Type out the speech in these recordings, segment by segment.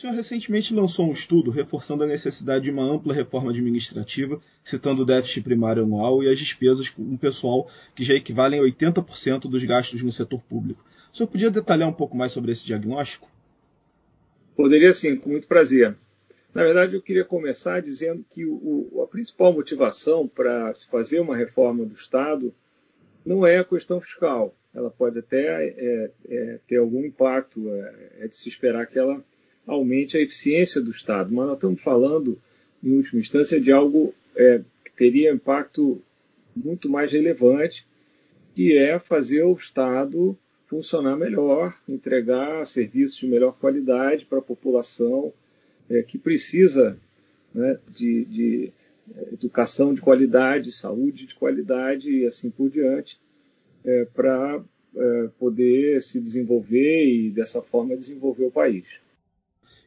senhor recentemente lançou um estudo reforçando a necessidade de uma ampla reforma administrativa, citando o déficit primário anual e as despesas com o pessoal que já equivalem a 80% dos gastos no setor público. O senhor podia detalhar um pouco mais sobre esse diagnóstico? Poderia sim, com muito prazer. Na verdade, eu queria começar dizendo que o, a principal motivação para se fazer uma reforma do Estado não é a questão fiscal. Ela pode até é, é, ter algum impacto, é, é de se esperar que ela aumente a eficiência do Estado. Mas nós estamos falando, em última instância, de algo é, que teria impacto muito mais relevante, que é fazer o Estado funcionar melhor, entregar serviços de melhor qualidade para a população é, que precisa né, de, de é, educação de qualidade, saúde de qualidade e assim por diante, é, para é, poder se desenvolver e dessa forma desenvolver o país.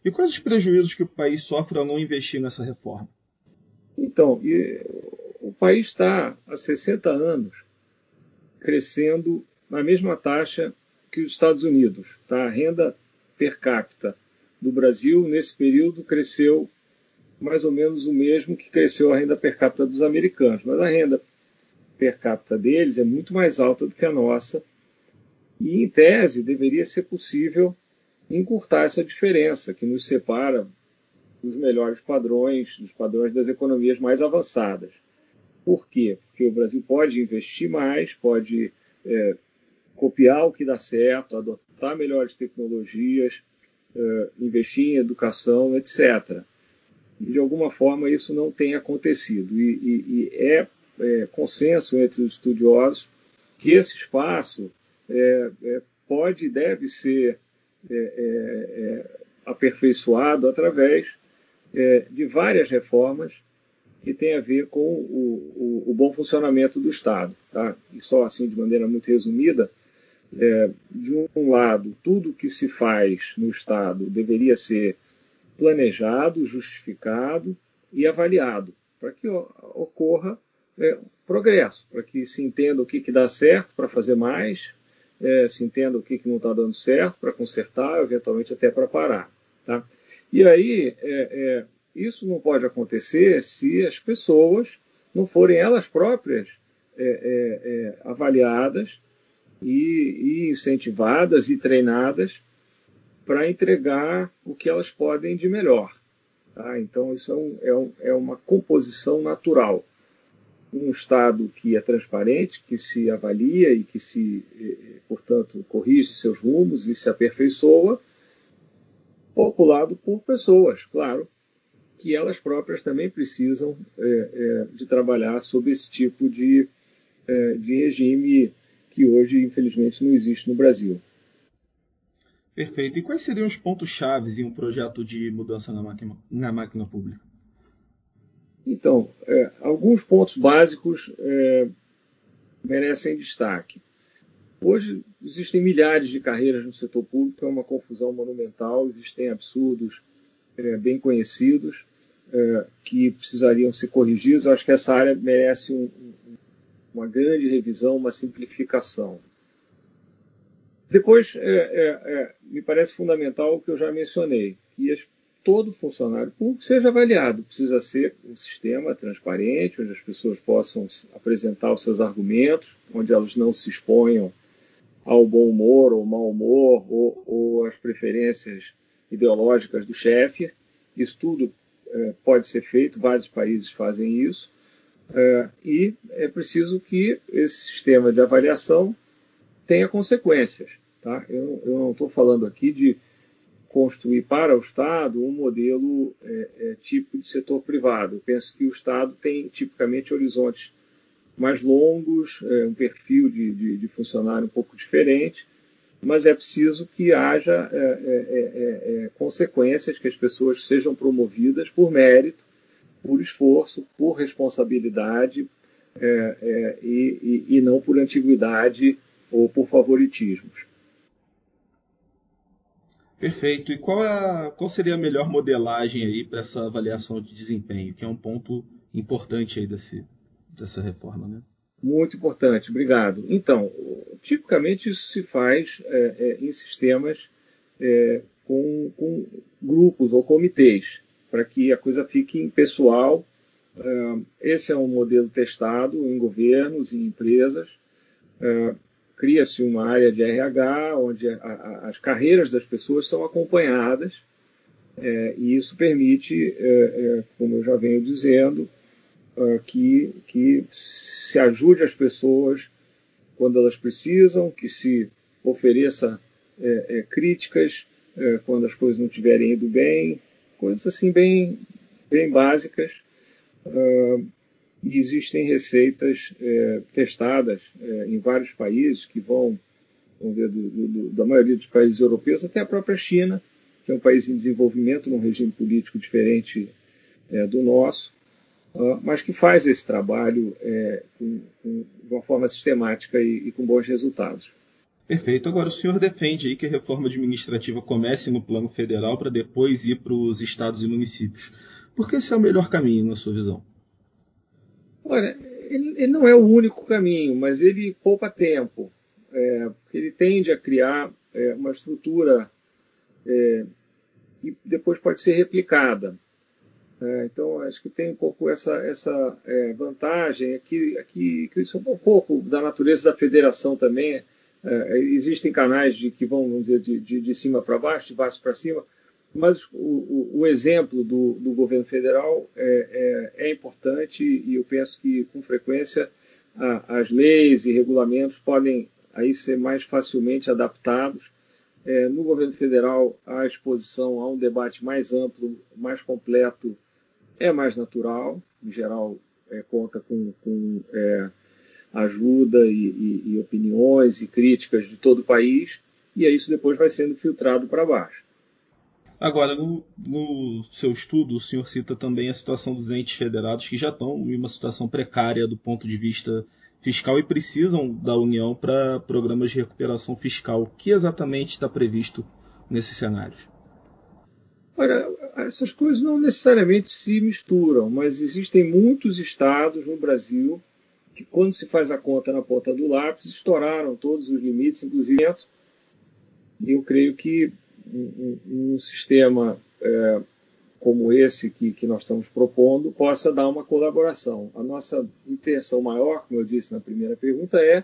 E quais os prejuízos que o país sofre ao não investir nessa reforma? Então, o país está há 60 anos crescendo na mesma taxa que os Estados Unidos. Tá? A renda per capita do Brasil, nesse período, cresceu mais ou menos o mesmo que cresceu a renda per capita dos americanos. Mas a renda per capita deles é muito mais alta do que a nossa. E, em tese, deveria ser possível encurtar essa diferença que nos separa dos melhores padrões, dos padrões das economias mais avançadas. Por quê? Porque o Brasil pode investir mais, pode é, copiar o que dá certo, adotar melhores tecnologias, é, investir em educação, etc. E, de alguma forma isso não tem acontecido. E, e, e é, é, consenso entre os estudiosos que esse espaço é, é pode e deve ser aperfeiçoado através de várias reformas que têm a ver com o, o, o, bom funcionamento do Estado. Tá? E só assim, de maneira muito resumida, é, de um lado, tudo que se faz no Estado deveria ser planejado, justificado e avaliado, para que ocorra é, progresso, para que se entenda o que, que dá certo para fazer mais, é, se entenda o que, que não está dando certo para consertar, eventualmente até para parar. Tá? E aí, é, é, isso não pode acontecer se as pessoas não forem elas próprias é, é, é, avaliadas e, e, incentivadas e treinadas para entregar o que elas podem de melhor. Tá? Então, isso é, um, é uma composição natural um Estado que é transparente, que se avalia e que se, eh, eh, portanto, corrige seus rumos e se aperfeiçoa, populado por pessoas, claro, que elas próprias também precisam é, é, de trabalhar sob esse tipo de, é, de regime que hoje, infelizmente, não existe no Brasil. Perfeito. E quais seriam os pontos chaves em um projeto de mudança na máquina, na máquina pública? Então, é, alguns pontos básicos é, merecem destaque. Hoje existem milhares de carreiras no setor público, é uma confusão monumental, existem absurdos é, bem conhecidos é, que precisariam ser corrigidos. Eu acho que essa área merece um, uma grande revisão, uma simplificação. Depois, é, é, é, me parece fundamental o que eu já mencionei, que as todo funcionário público seja avaliado. Precisa ser um sistema transparente, onde as pessoas possam apresentar os seus argumentos, onde elas não se exponham ao bom humor ou mau humor ou, ou às preferências ideológicas do chefe. Isso tudo é, pode ser feito, vários países fazem isso. É, e é preciso que esse sistema de avaliação tenha consequências. Tá? Eu, eu não estou falando aqui de construir para o Estado um modelo é, é, de setor privado. Eu penso que o Estado tem tipicamente horizontes mais longos, é, um perfil de, de, de, funcionário um pouco diferente, mas é preciso que haja é, é, é, consequências, que as pessoas sejam promovidas por mérito, por esforço, por responsabilidade e, e, e não por antiguidade ou por favoritismos. Perfeito. E qual, é, qual seria a melhor modelagem aí para essa avaliação de desempenho, que é um ponto importante aí desse, dessa reforma, né? Muito importante, obrigado. Então, tipicamente isso se faz é, é, em sistemas é, com, com grupos ou comitês, para que a coisa fique impessoal. Uh, esse é um modelo testado em governos e empresas. Cria-se uma área de RH onde a, a, as carreiras das pessoas são acompanhadas é, e isso permite, é, é, como eu já venho dizendo, é, que, que se ajude as pessoas quando elas precisam, que se ofereça é, é, críticas quando as coisas não estiverem indo bem, coisas assim bem, bem básicas. E existem receitas testadas em vários países que vão, vamos ver, do, do, da maioria dos países europeus até a própria China, que é um país em desenvolvimento, num regime político diferente é, do nosso, uh, mas que faz esse trabalho é, com, com, de uma forma sistemática e, e, com bons resultados. Perfeito. Agora, o senhor defende aí que a reforma administrativa comece no plano federal para depois ir para os estados e municípios. Por que esse é o melhor caminho, na sua visão? Olha, ele, ele não é o único caminho, mas ele poupa tempo. É, ele tende a criar é, uma estrutura é, e depois pode ser replicada. É, então, acho que tem um pouco essa, essa é, vantagem aqui, aqui, isso é um pouco da natureza da federação também. É, existem canais de, que vão, vamos dizer, de, de, de cima para baixo, de baixo para cima, mas o, o, exemplo do, do, governo federal é, é, é, importante e eu penso que, com frequência, a, as leis e regulamentos podem aí ser mais facilmente adaptados é, no governo federal, a exposição a um debate mais amplo, mais completo, é mais natural. Em geral, é, conta com, com é, ajuda e, e, e, opiniões e críticas de todo o país, e aí isso depois vai sendo filtrado para baixo. Agora, no, no, seu estudo, o senhor cita também a situação dos entes federados que já estão em uma situação precária do ponto de vista fiscal e precisam da União para programas de recuperação fiscal. O que exatamente está previsto nesses cenários? Olha, essas coisas não necessariamente se misturam, mas existem muitos estados no Brasil que, quando se faz a conta na ponta do lápis, estouraram todos os limites, inclusive. E eu creio que um, um, sistema é, como esse que, que nós estamos propondo possa dar uma colaboração. A nossa intenção maior, como eu disse na primeira pergunta, é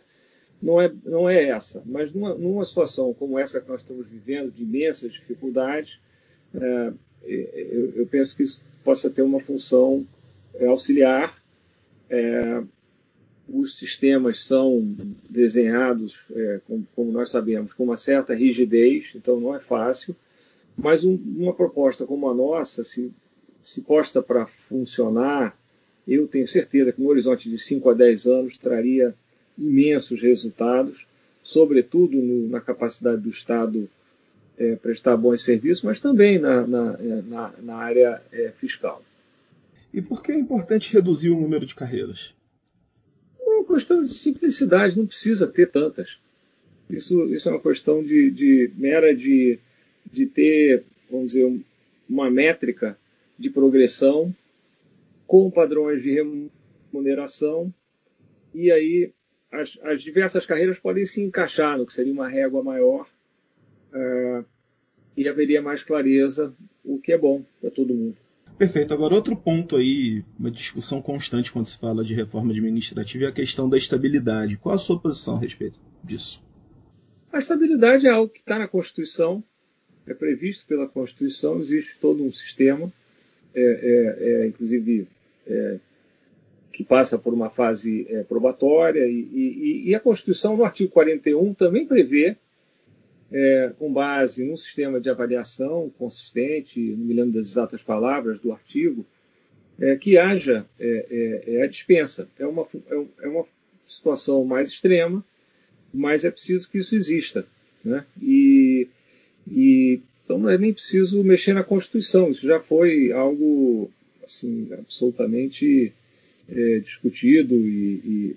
não é, não é essa, mas numa, numa situação como essa que nós estamos vivendo, de imensas dificuldades, é, eu, eu, penso que isso possa ter uma função é, auxiliar. É, os sistemas são desenhados, é, como, como nós sabemos, com uma certa rigidez, então não é fácil. Mas um, uma proposta como a nossa, se, se posta para funcionar, eu tenho certeza que no horizonte de 5 a 10 anos traria imensos resultados, sobretudo no, na capacidade do Estado é, prestar bons serviços, mas também na, na, é, na, na área é, fiscal. E por que é importante reduzir o número de carreiras? Uma questão de simplicidade, não precisa ter tantas. Isso, isso é uma questão de, de mera de de ter, vamos dizer, uma métrica de progressão com padrões de remuneração e aí as, as diversas carreiras podem se encaixar no que seria uma régua maior uh, e haveria mais clareza, o que é bom para todo mundo. Perfeito. Agora, outro ponto aí, uma discussão constante quando se fala de reforma administrativa é a questão da estabilidade. Qual a sua posição a respeito disso? A estabilidade é algo que está na Constituição, é previsto pela Constituição, existe todo um sistema, é, é, é inclusive é, que passa por uma fase é, probatória, e, e, e, a Constituição, no artigo 41, também prevê, é, com base num sistema de avaliação consistente, não me lembro das exatas palavras do artigo, que haja a dispensa. É uma, é uma situação mais extrema, mas é preciso que isso exista. Né? E e, então não é nem preciso mexer na Constituição, isso já foi algo assim, absolutamente é, discutido e, e,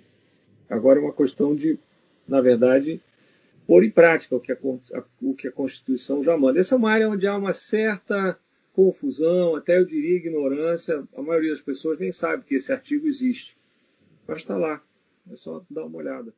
agora é uma questão de, na verdade, pôr em prática o que, a, o que a Constituição já manda. Essa é uma área onde há uma certa confusão, até eu diria ignorância. A maioria das pessoas nem sabe que esse artigo existe. Mas está lá, é só dar uma olhada.